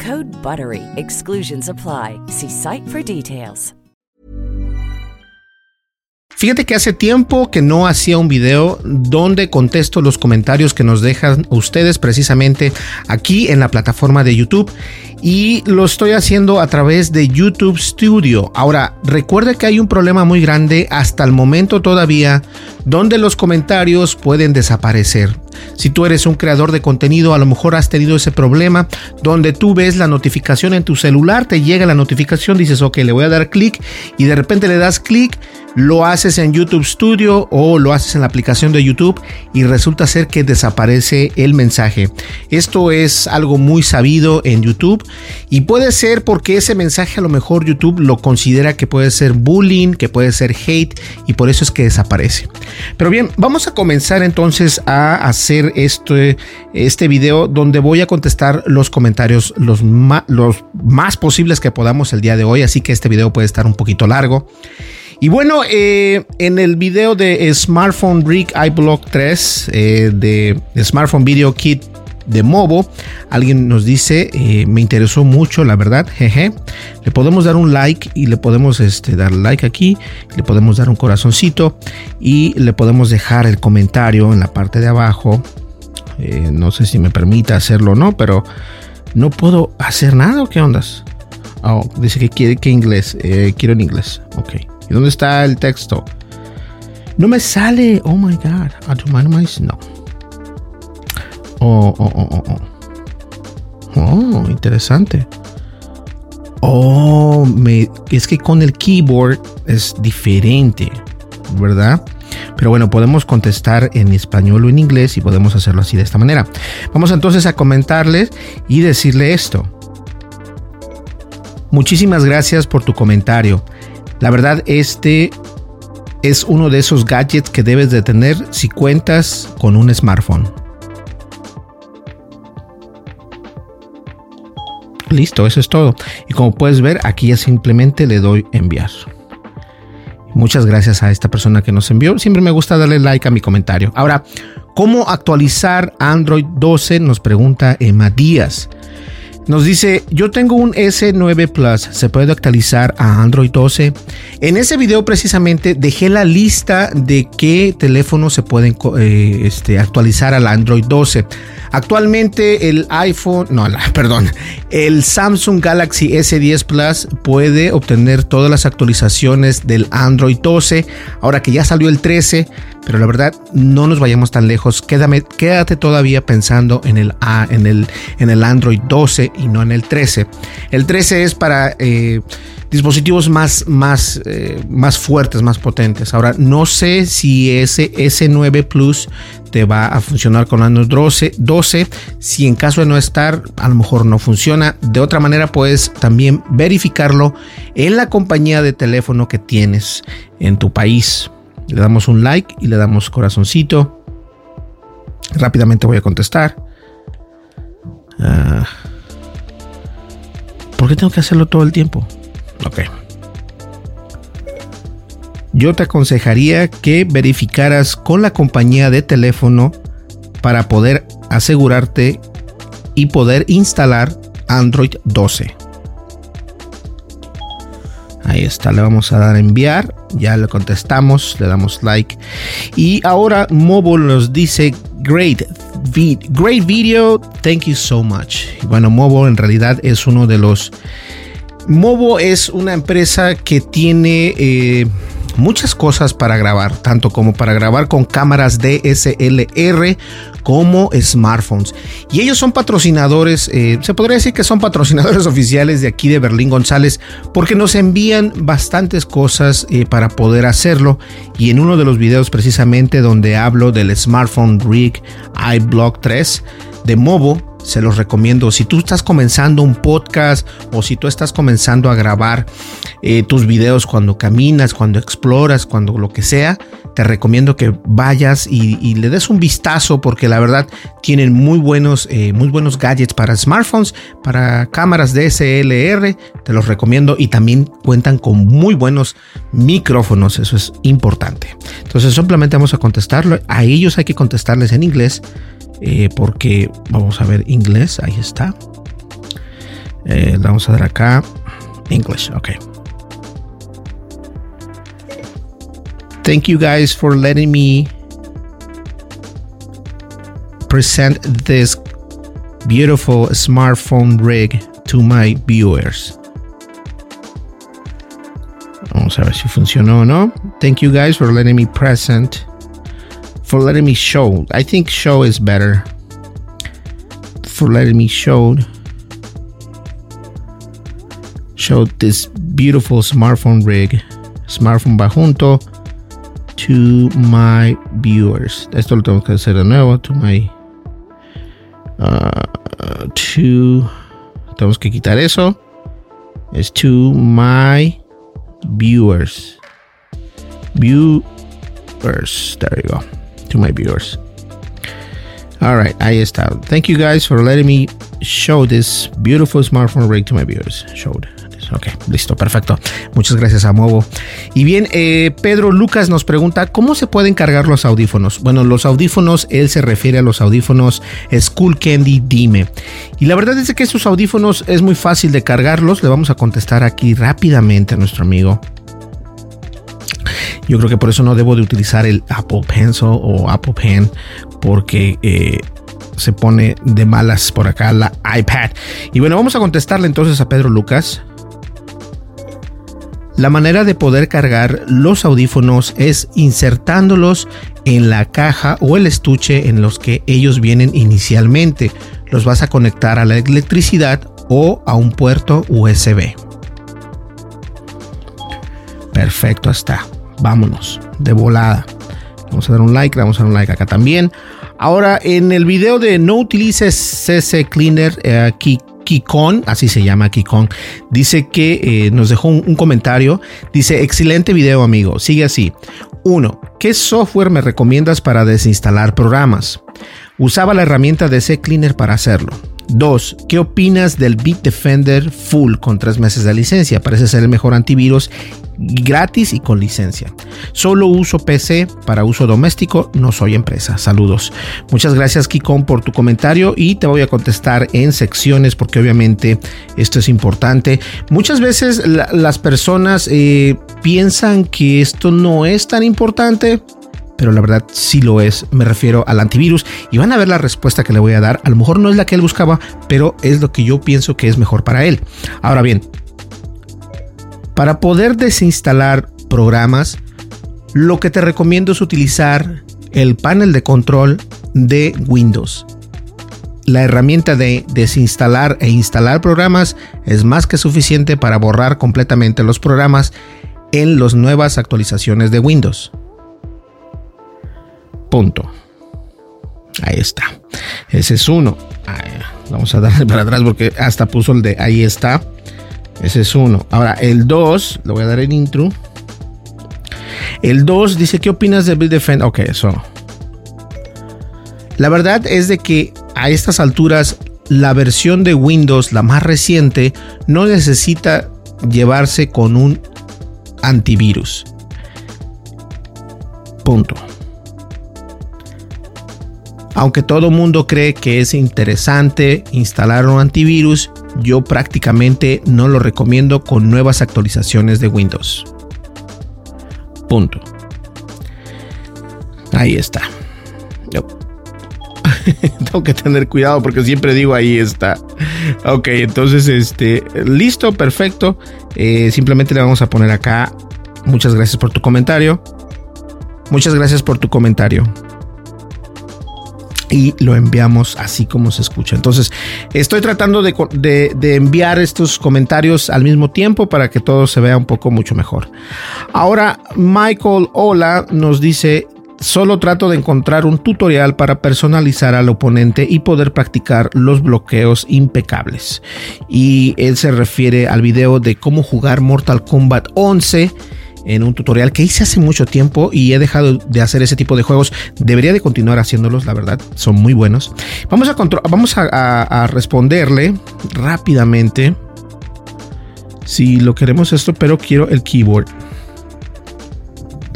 Code BUTTERY. Exclusions apply. See site for details. Fíjate que hace tiempo que no hacía un video donde contesto los comentarios que nos dejan ustedes precisamente aquí en la plataforma de YouTube y lo estoy haciendo a través de YouTube Studio. Ahora, recuerde que hay un problema muy grande hasta el momento todavía donde los comentarios pueden desaparecer. Si tú eres un creador de contenido, a lo mejor has tenido ese problema donde tú ves la notificación en tu celular, te llega la notificación, dices, ok, le voy a dar clic y de repente le das clic, lo haces en YouTube Studio o lo haces en la aplicación de YouTube y resulta ser que desaparece el mensaje. Esto es algo muy sabido en YouTube y puede ser porque ese mensaje a lo mejor YouTube lo considera que puede ser bullying, que puede ser hate y por eso es que desaparece. Pero bien, vamos a comenzar entonces a hacer este, este video donde voy a contestar los comentarios los, los más posibles que podamos el día de hoy, así que este video puede estar un poquito largo. Y bueno, eh, en el video de Smartphone Brick iBlock 3 eh, de Smartphone Video Kit de Movo. Alguien nos dice, eh, me interesó mucho, la verdad, jeje. Le podemos dar un like y le podemos este, dar like aquí, le podemos dar un corazoncito y le podemos dejar el comentario en la parte de abajo. Eh, no sé si me permite hacerlo o no, pero no puedo hacer nada o qué ondas. Oh, dice que quiere que inglés. Eh, quiero en inglés. Ok. ¿Y dónde está el texto? No me sale. Oh my god. No. Oh, oh, oh, oh, oh. Oh, interesante. Oh, me, es que con el keyboard es diferente, ¿verdad? Pero bueno, podemos contestar en español o en inglés y podemos hacerlo así de esta manera. Vamos entonces a comentarles y decirle esto. Muchísimas gracias por tu comentario. La verdad, este es uno de esos gadgets que debes de tener si cuentas con un smartphone. Listo, eso es todo. Y como puedes ver, aquí ya simplemente le doy enviar. Muchas gracias a esta persona que nos envió. Siempre me gusta darle like a mi comentario. Ahora, ¿cómo actualizar Android 12? Nos pregunta Emma Díaz. Nos dice, yo tengo un S9 Plus, ¿se puede actualizar a Android 12? En ese video precisamente dejé la lista de qué teléfonos se pueden eh, este, actualizar al Android 12. Actualmente el iPhone, no, perdón, el Samsung Galaxy S10 Plus puede obtener todas las actualizaciones del Android 12, ahora que ya salió el 13, pero la verdad no nos vayamos tan lejos, quédate todavía pensando en el, en, el, en el Android 12 y no en el 13. El 13 es para... Eh, dispositivos más, más, eh, más fuertes, más potentes. Ahora, no sé si ese S9 Plus te va a funcionar con Android 12, 12. Si en caso de no estar, a lo mejor no funciona. De otra manera, puedes también verificarlo en la compañía de teléfono que tienes en tu país. Le damos un like y le damos corazoncito. Rápidamente voy a contestar. Ah. ¿Por qué tengo que hacerlo todo el tiempo? Ok. Yo te aconsejaría que verificaras con la compañía de teléfono para poder asegurarte y poder instalar Android 12. Ahí está, le vamos a dar a enviar, ya le contestamos, le damos like. Y ahora Mobile nos dice, great, great video, thank you so much. Bueno, Movo en realidad es uno de los... Movo es una empresa que tiene... Eh, muchas cosas para grabar, tanto como para grabar con cámaras DSLR como smartphones. Y ellos son patrocinadores, eh, se podría decir que son patrocinadores oficiales de aquí de Berlín González, porque nos envían bastantes cosas eh, para poder hacerlo. Y en uno de los videos precisamente donde hablo del smartphone rig iBlock 3 de Movo, se los recomiendo. Si tú estás comenzando un podcast o si tú estás comenzando a grabar eh, tus videos cuando caminas, cuando exploras, cuando lo que sea, te recomiendo que vayas y, le des un vistazo porque la verdad tienen muy buenos, eh, muy buenos gadgets para smartphones, para cámaras DSLR, te los recomiendo y también cuentan con muy buenos micrófonos, eso es importante. Entonces simplemente vamos a contestarlo, a ellos hay que contestarles en inglés eh, porque vamos a ver inglés, ahí está. Eh, vamos a dar acá English, ok. Thank you guys for letting me present this beautiful smartphone rig to my viewers. Vamos a ver si funcionó o no. Thank you guys for letting me present for letting me show. I think show is better. For letting me show show this beautiful smartphone rig, smartphone bajunto to my viewers. Esto lo tengo que hacer de nuevo to my uh, to tenemos que quitar eso. Es to my viewers. Viewers. There you go to my viewers. All right, ahí está. Thank you guys for letting me show this beautiful smartphone rig to my viewers. Showed. Ok, listo, perfecto. Muchas gracias a Movo. Y bien, eh, Pedro Lucas nos pregunta, ¿cómo se pueden cargar los audífonos? Bueno, los audífonos, él se refiere a los audífonos School Candy Dime. Y la verdad es que estos audífonos es muy fácil de cargarlos. Le vamos a contestar aquí rápidamente a nuestro amigo. Yo creo que por eso no debo de utilizar el Apple Pencil o Apple Pen porque eh, se pone de malas por acá la iPad. Y bueno, vamos a contestarle entonces a Pedro Lucas. La manera de poder cargar los audífonos es insertándolos en la caja o el estuche en los que ellos vienen inicialmente. Los vas a conectar a la electricidad o a un puerto USB. Perfecto, está vámonos, de volada. Vamos a dar un like, vamos a dar un like acá también. Ahora, en el video de no utilices CC Cleaner, eh, Kikon, así se llama Kikon, dice que eh, nos dejó un, comentario. Dice: Excelente video, amigo. Sigue así. 1. ¿Qué software me recomiendas para desinstalar programas? Usaba la herramienta de C Cleaner para hacerlo. 2. ¿Qué opinas del Bitdefender Full con 3 meses de licencia? Parece ser el mejor antivirus gratis y con licencia. Solo uso PC para uso doméstico, no soy empresa. Saludos. Muchas gracias Kikon por tu comentario y te voy a contestar en secciones porque obviamente esto es importante. Muchas veces las personas eh, piensan que esto no es tan importante pero la verdad sí lo es. Me refiero al antivirus y van a ver la respuesta que le voy a dar. A lo mejor no es la que él buscaba, pero es lo que yo pienso que es mejor para él. Ahora bien, para poder desinstalar programas, lo que te recomiendo es utilizar el panel de control de Windows. La herramienta de desinstalar e instalar programas es más que suficiente para borrar completamente los programas en las nuevas actualizaciones de Windows. Punto. Ahí está. Ese es uno. Vamos a darle para atrás porque hasta puso el de ahí está. Ese es uno. Ahora, el 2, le voy a dar el intro. El 2 dice, ¿qué opinas de Build Defend? Ok, eso. La verdad es de que a estas alturas la versión de Windows, la más reciente, no necesita llevarse con un antivirus. Punto. Aunque todo mundo cree que es interesante instalar un antivirus, yo prácticamente no lo recomiendo con nuevas actualizaciones de Windows. Punto. Ahí está. Tengo que tener cuidado porque siempre digo ahí está. Ok, entonces, este, listo, perfecto. Eh, simplemente le vamos a poner acá. Muchas gracias por tu comentario. Muchas gracias por tu comentario y lo enviamos así como se escucha. Entonces, estoy tratando de, enviar estos comentarios al mismo tiempo para que todo se vea un poco mucho mejor. Ahora, Michael Hola nos dice, solo trato de encontrar un tutorial para personalizar al oponente y poder practicar los bloqueos impecables. Y él se refiere al video de cómo jugar Mortal Kombat 11 en un tutorial que hice hace mucho tiempo y he dejado de hacer ese tipo de juegos. Debería de continuar haciéndolos, la verdad, son muy buenos. Vamos a, vamos a, responderle rápidamente. Si lo queremos esto, pero quiero el keyboard.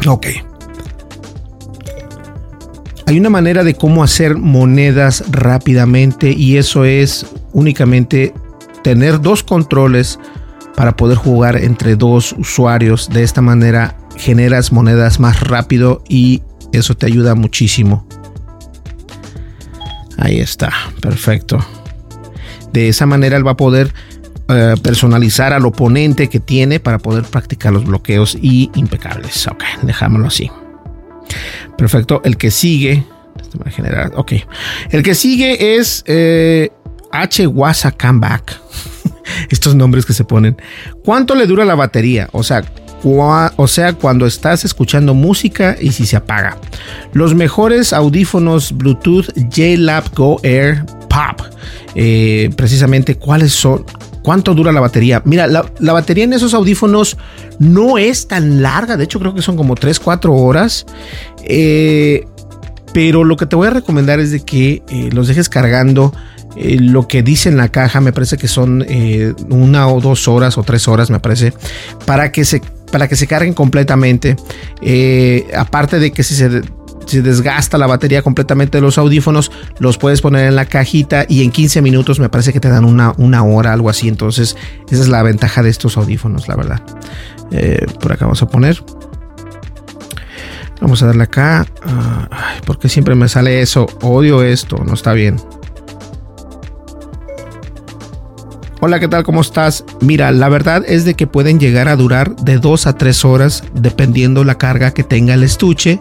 Ok. Hay una manera de cómo hacer monedas rápidamente y eso es únicamente tener dos controles para poder jugar entre dos usuarios. De esta manera generas monedas más rápido y eso te ayuda muchísimo. Ahí está, perfecto. De esa manera él va a poder eh, personalizar al oponente que tiene para poder practicar los bloqueos y impecables. Ok, dejámoslo así. Perfecto. El que sigue. Generar, ok. El que sigue es eh, H. Wasa Comeback estos nombres que se ponen. ¿Cuánto le dura la batería? O sea, o sea, cuando estás escuchando música y si se apaga. Los mejores audífonos Bluetooth JLab Go Air Pop. Eh, precisamente, ¿cuáles son? ¿Cuánto dura la batería? Mira, la, batería en esos audífonos no es tan larga. De hecho, creo que son como 3-4 horas. Eh, pero lo que te voy a recomendar es de que eh, los dejes cargando eh, lo que dice en la caja me parece que son eh, una o dos horas o tres horas me parece para que se para que se carguen completamente eh, aparte de que si se, desgasta la batería completamente de los audífonos los puedes poner en la cajita y en 15 minutos me parece que te dan una, una hora algo así entonces esa es la ventaja de estos audífonos la verdad por acá vamos a poner Vamos a darle acá. Ah, porque siempre me sale eso. Odio esto. No está bien. Hola, ¿qué tal? ¿Cómo estás? Mira, la verdad es de que pueden llegar a durar de 2 a 3 horas dependiendo la carga que tenga el estuche.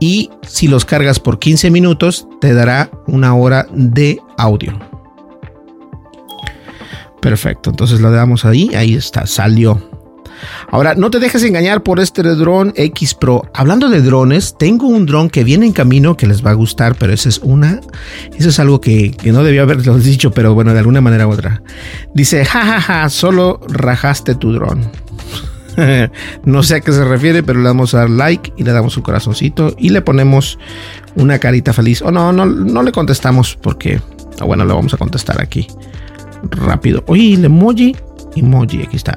Y si los cargas por 15 minutos, te dará una hora de audio. Perfecto, entonces lo damos ahí, ahí está, salió. Ahora, no te dejes engañar por este dron X Pro. Hablando de drones, tengo un dron que viene en camino que les va a gustar, pero eso es una, eso es algo que, no debía haberlo dicho, pero bueno, de alguna manera u otra. Dice, jajaja, ja, ja, solo rajaste tu dron. no sé a qué se refiere, pero le damos a dar like y le damos un corazoncito y le ponemos una carita feliz. O no, no, no le contestamos porque, ah, bueno, le vamos a contestar aquí rápido. Oye, el emoji, emoji, aquí está.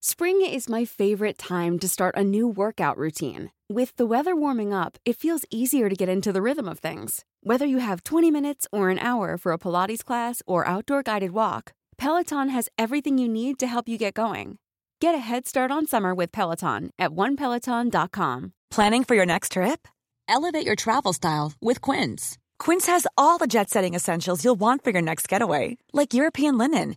Spring is my favorite time to start a new workout routine. With the weather warming up, it feels easier to get into the rhythm of things. Whether you have 20 minutes or an hour for a Pilates class or outdoor guided walk, Peloton has everything you need to help you get going. Get a head start on summer with Peloton at onepeloton.com. Planning for your next trip? Elevate your travel style with Quince. Quince has all the jet setting essentials you'll want for your next getaway, like European linen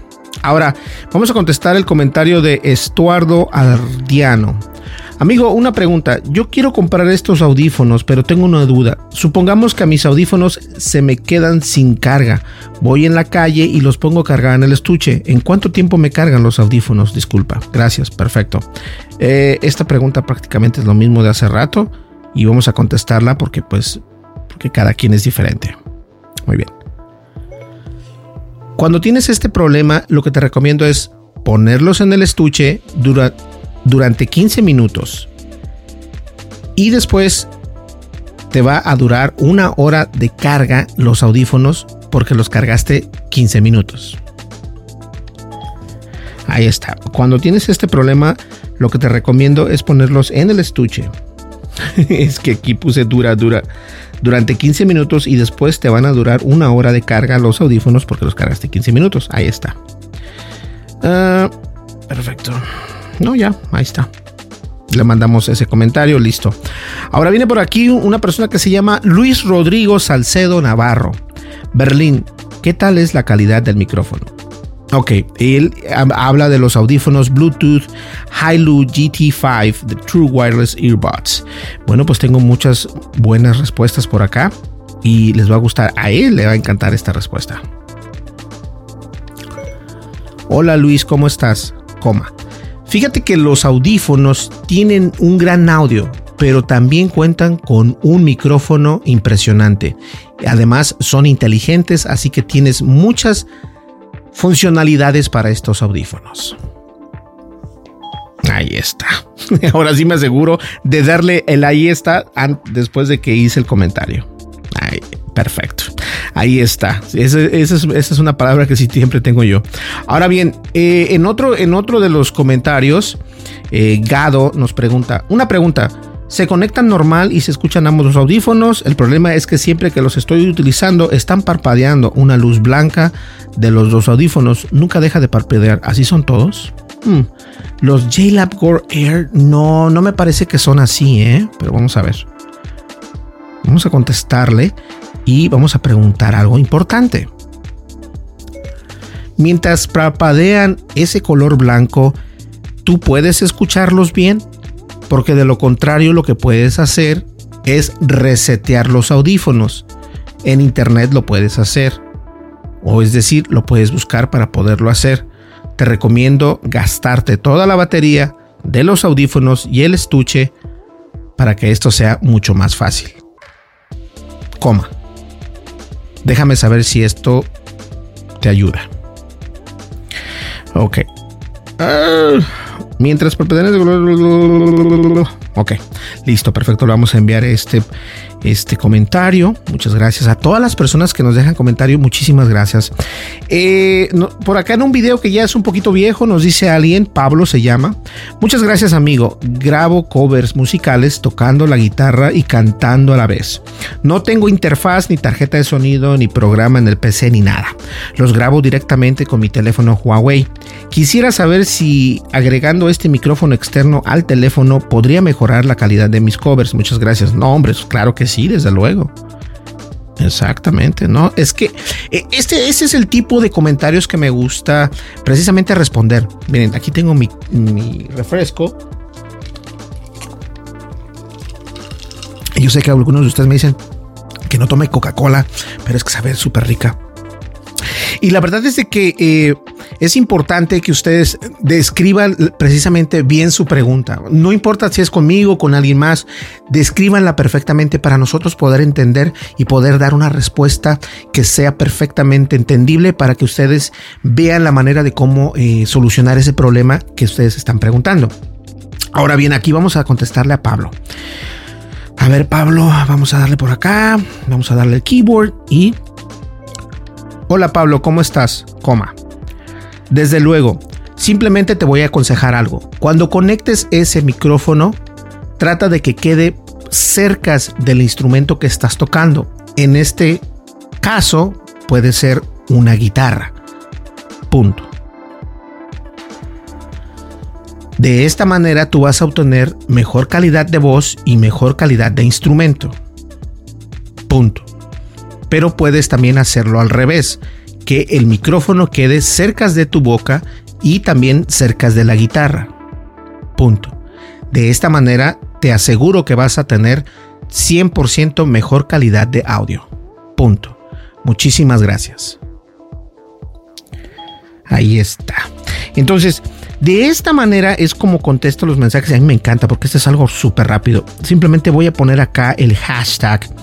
Ahora, vamos a contestar el comentario de Estuardo Ardiano. Amigo, una pregunta. Yo quiero comprar estos audífonos, pero tengo una duda. Supongamos que a mis audífonos se me quedan sin carga. Voy en la calle y los pongo a en el estuche. ¿En cuánto tiempo me cargan los audífonos? Disculpa. Gracias, perfecto. Eh, esta pregunta prácticamente es lo mismo de hace rato y vamos a contestarla porque pues porque cada quien es diferente. Muy bien. Cuando tienes este problema, lo que te recomiendo es ponerlos en el estuche durante durante 15 minutos y después te va a durar una hora de carga los audífonos porque los cargaste 15 minutos. Ahí está. Cuando tienes este problema, lo que te recomiendo es ponerlos en el estuche. es que aquí puse dura, dura. Durante 15 minutos y después te van a durar una hora de carga los audífonos porque los cargaste 15 minutos. Ahí está. Ah, perfecto. No, ya, ahí está. Le mandamos ese comentario, listo. Ahora viene por aquí una persona que se llama Luis Rodrigo Salcedo Navarro. Berlín, ¿qué tal es la calidad del micrófono? Ok, él habla de los audífonos Bluetooth Hailu GT5 de True Wireless Earbuds. Bueno, pues tengo muchas buenas respuestas por acá y les va a gustar. A él le va a encantar esta respuesta. Hola Luis, ¿cómo estás? Coma. Fíjate que los audífonos tienen un gran audio, pero también cuentan con un micrófono impresionante. Además, son inteligentes, así que tienes muchas funcionalidades para estos audífonos. Ahí está. Ahora sí me aseguro de darle el ahí está después de que hice el comentario. Ahí, perfecto. Ahí está. Esa, es, una palabra que sí siempre tengo yo. Ahora bien, eh, en, otro, en otro de los comentarios, eh, Gado nos pregunta, una pregunta. Se conectan normal y se escuchan ambos los audífonos. El problema es que siempre que los estoy utilizando están parpadeando una luz blanca de los dos audífonos. Nunca deja de parpadear. ¿Así son todos? Hmm. Los JLab Gore Air no, no me parece que son así, ¿eh? Pero vamos a ver. Vamos a contestarle y vamos a preguntar algo importante. Mientras parpadean ese color blanco, ¿tú puedes escucharlos bien? Porque de lo contrario lo que puedes hacer es resetear los audífonos. En internet lo puedes hacer. O es decir, lo puedes buscar para poderlo hacer. Te recomiendo gastarte toda la batería de los audífonos y el estuche para que esto sea mucho más fácil. Coma. Déjame saber si esto te ayuda. Ok. Ah, mientras propiedades. Ok, listo, perfecto. Le vamos a enviar este este comentario. Muchas gracias a todas las personas que nos dejan comentario. Muchísimas gracias. Eh, por acá en un video que ya es un poquito viejo, nos dice alguien, Pablo se llama. Muchas gracias, amigo. Grabo covers musicales tocando la guitarra y cantando a la vez. No tengo interfaz, ni tarjeta de sonido, ni programa en el PC, ni nada. Los grabo directamente con mi teléfono Huawei. Quisiera saber si agregando este micrófono externo al teléfono podría mejorar la calidad de mis covers. Muchas gracias. No, hombre, claro que sí, desde luego. Exactamente, ¿no? Es que e, este, es el tipo de comentarios que me gusta precisamente responder. Miren, aquí tengo mi, mi refresco. Yo sé que algunos de ustedes me dicen que no tome Coca-Cola, pero es que sabe súper rica. Y la verdad es de que eh, es importante que ustedes describan precisamente bien su pregunta. No importa si es conmigo o con alguien más, descríbanla perfectamente para nosotros poder entender y poder dar una respuesta que sea perfectamente entendible para que ustedes vean la manera de cómo eh, solucionar ese problema que ustedes están preguntando. Ahora bien, aquí vamos a contestarle a Pablo. A ver, Pablo, vamos a darle por acá, vamos a darle el keyboard y Hola Pablo, ¿cómo estás? Coma. Desde luego, simplemente te voy a aconsejar algo. Cuando conectes ese micrófono, trata de que quede cerca del instrumento que estás tocando. En este caso puede ser una guitarra. Punto. De esta manera tú vas a obtener mejor calidad de voz y mejor calidad de instrumento. Punto. Pero puedes también hacerlo al revés, que el micrófono quede cerca de tu boca y también cerca de la guitarra. Punto. De esta manera te aseguro que vas a tener 100% mejor calidad de audio. Punto. Muchísimas gracias. Ahí está. Entonces, de esta manera es como contesto los mensajes. A mí me encanta porque esto es algo súper rápido. Simplemente voy a poner acá el hashtag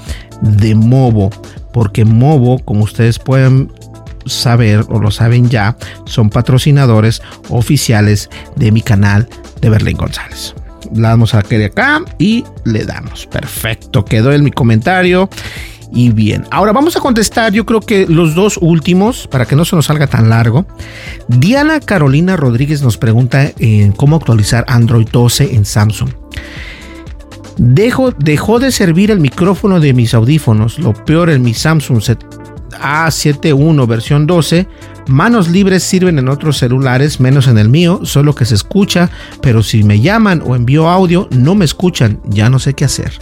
de Movo. Porque Movo, como ustedes pueden saber o lo saben ya, son patrocinadores oficiales de mi canal de Berlín González. La damos a de acá y le damos. Perfecto, quedó en mi comentario. Y bien, ahora vamos a contestar yo creo que los dos últimos para que no se nos salga tan largo. Diana Carolina Rodríguez nos pregunta cómo actualizar Android 12 en Samsung. Dejo, dejó de servir el micrófono de mis audífonos. Lo peor en mi Samsung A71 versión 12. Manos libres sirven en otros celulares, menos en el mío, solo que se escucha, pero si me llaman o envío audio, no me escuchan. Ya no sé qué hacer.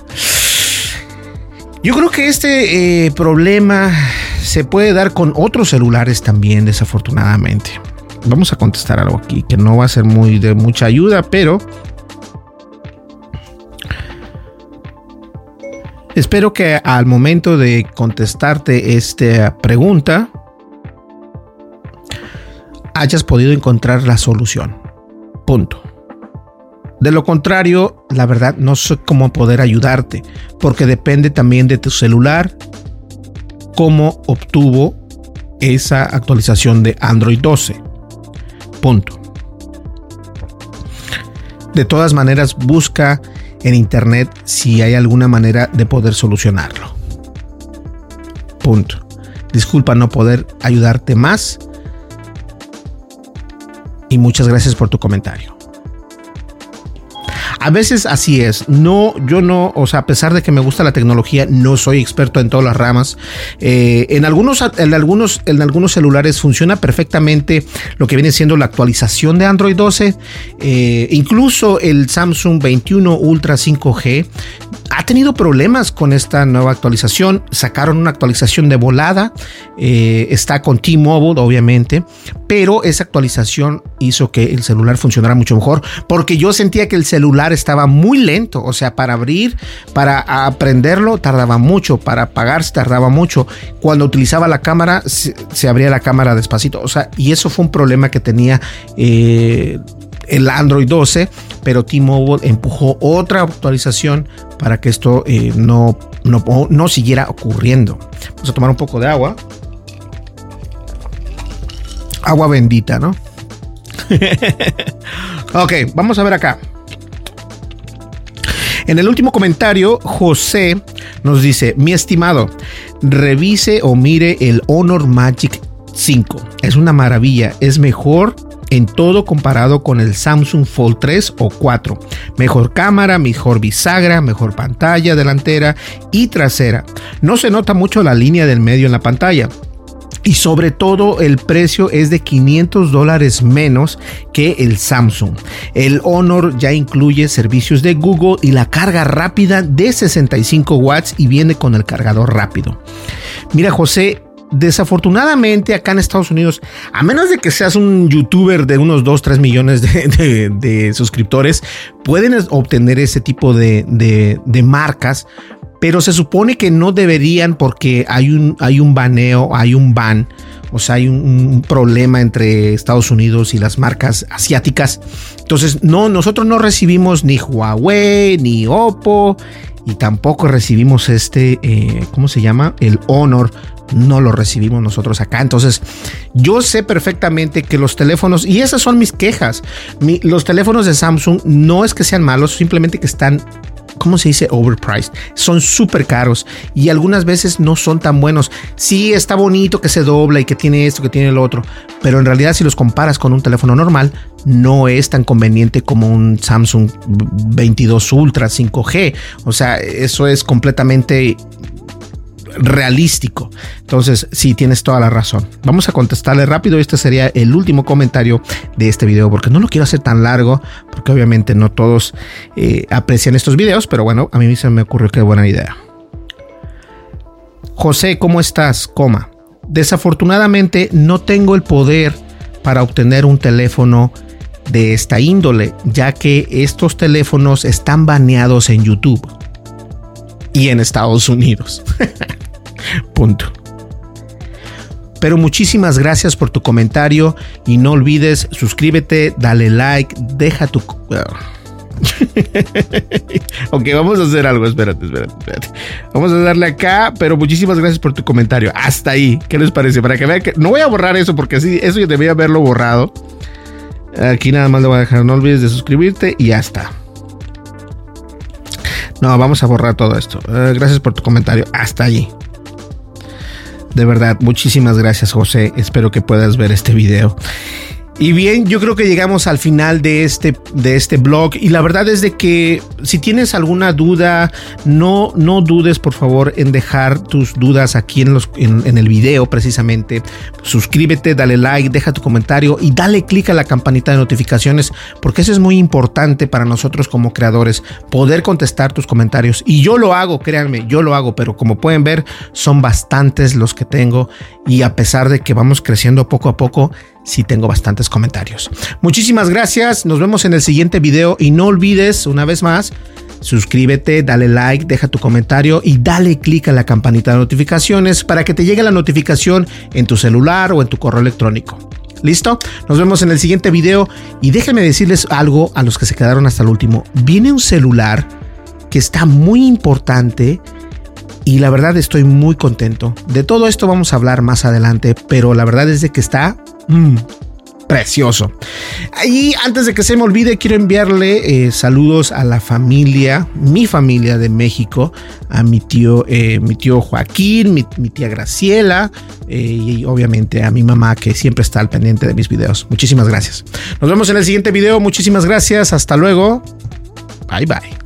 Yo creo que este eh, problema se puede dar con otros celulares también, desafortunadamente. Vamos a contestar algo aquí que no va a ser muy de mucha ayuda, pero espero que al momento de contestarte esta pregunta hayas podido encontrar la solución. Punto. De lo contrario, la verdad no sé cómo poder ayudarte, porque depende también de tu celular, cómo obtuvo esa actualización de Android 12. Punto. De todas maneras, busca en internet si hay alguna manera de poder solucionarlo. Punto. Disculpa no poder ayudarte más. Y muchas gracias por tu comentario. A veces así es. No, yo no, o sea, a pesar de que me gusta la tecnología, no soy experto en todas las ramas. Eh, en algunos, en algunos, en algunos celulares funciona perfectamente lo que viene siendo la actualización de Android 12. Eh, incluso el Samsung 21 Ultra 5G ha tenido problemas con esta nueva actualización. Sacaron una actualización de volada. Eh, está con T-Mobile, obviamente. Pero esa actualización hizo que el celular funcionara mucho mejor. Porque yo sentía que el celular estaba muy lento. O sea, para abrir, para aprenderlo, tardaba mucho. Para apagarse, tardaba mucho. Cuando utilizaba la cámara, se, abría la cámara despacito. O sea, y eso fue un problema que tenía. Eh, el Android 12, pero T-Mobile empujó otra actualización para que esto eh, no, no, no siguiera ocurriendo. Vamos a tomar un poco de agua. Agua bendita, ¿no? ok, vamos a ver acá. En el último comentario, José nos dice, mi estimado, revise o mire el Honor Magic 5. Es una maravilla, es mejor en todo comparado con el Samsung Fold 3 o 4. Mejor cámara, mejor bisagra, mejor pantalla delantera y trasera. No se nota mucho la línea del medio en la pantalla. Y sobre todo el precio es de 500 dólares menos que el Samsung. El Honor ya incluye servicios de Google y la carga rápida de 65 watts y viene con el cargador rápido. Mira José, desafortunadamente acá en Estados Unidos, a menos de que seas un youtuber de unos 2, 3 millones de, suscriptores, pueden obtener ese tipo de, marcas, pero se supone que no deberían porque hay un, hay un baneo, hay un ban, o sea, hay un, problema entre Estados Unidos y las marcas asiáticas. Entonces, no, nosotros no recibimos ni Huawei, ni Oppo, y tampoco recibimos este, eh, ¿cómo se llama? El Honor no lo recibimos nosotros acá. Entonces, yo sé perfectamente que los teléfonos, y esas son mis quejas, los teléfonos de Samsung no es que sean malos, simplemente que están ¿cómo se dice? Overpriced. Son súper caros y algunas veces no son tan buenos. Sí, está bonito que se dobla y que tiene esto, que tiene el otro, pero en realidad si los comparas con un teléfono normal, no es tan conveniente como un Samsung 22 Ultra 5G. O sea, eso es completamente realístico. Entonces, sí, tienes toda la razón. Vamos a contestarle rápido. Este sería el último comentario de este video, porque no lo quiero hacer tan largo, porque obviamente no todos eh, aprecian estos videos, pero bueno, a mí se me ocurrió que buena idea. José, ¿cómo estás? Coma. Desafortunadamente no tengo el poder para obtener un teléfono de esta índole, ya que estos teléfonos están baneados en YouTube y en Estados Unidos. Punto. Pero muchísimas gracias por tu comentario y no olvides suscríbete, dale like, deja tu... ok, vamos a hacer algo. Espérate, espérate, espérate. Vamos a darle acá, pero muchísimas gracias por tu comentario. Hasta ahí. ¿Qué les parece? Para que vean que no voy a borrar eso porque así, eso yo debía haberlo borrado. Aquí nada más le voy a dejar. No olvides de suscribirte y ya está. No, vamos a borrar todo esto. Eh, gracias por tu comentario. Hasta allí. De verdad, muchísimas gracias José. Espero que puedas ver este video. Y bien, yo creo que llegamos al final de este, de este blog y la verdad es de que si tienes alguna duda, no, no dudes por favor en dejar tus dudas aquí en, los, en, el video precisamente. Suscríbete, dale like, deja tu comentario y dale click a la campanita de notificaciones porque eso es muy importante para nosotros como creadores, poder contestar tus comentarios. Y yo lo hago, créanme, yo lo hago, pero como pueden ver son bastantes los que tengo y a pesar de que vamos creciendo poco a poco, sí tengo bastantes comentarios. Muchísimas gracias, nos vemos en el siguiente video y no olvides una vez más suscríbete, dale like, deja tu comentario y dale click a la campanita de notificaciones para que te llegue la notificación en tu celular o en tu correo electrónico. ¿Listo? Nos vemos en el siguiente video y déjenme decirles algo a los que se quedaron hasta el último. Viene un celular que está muy importante y la verdad estoy muy contento. De todo esto vamos a hablar más adelante, pero la verdad es de que está Mm, precioso. Y antes de que se me olvide, quiero enviarle eh, saludos a la familia, mi familia de México, a mi tío, eh, mi tío Joaquín, mi, tía Graciela eh, y obviamente a mi mamá que siempre está al pendiente de mis videos. Muchísimas gracias. Nos vemos en el siguiente video. Muchísimas gracias. Hasta luego. Bye bye.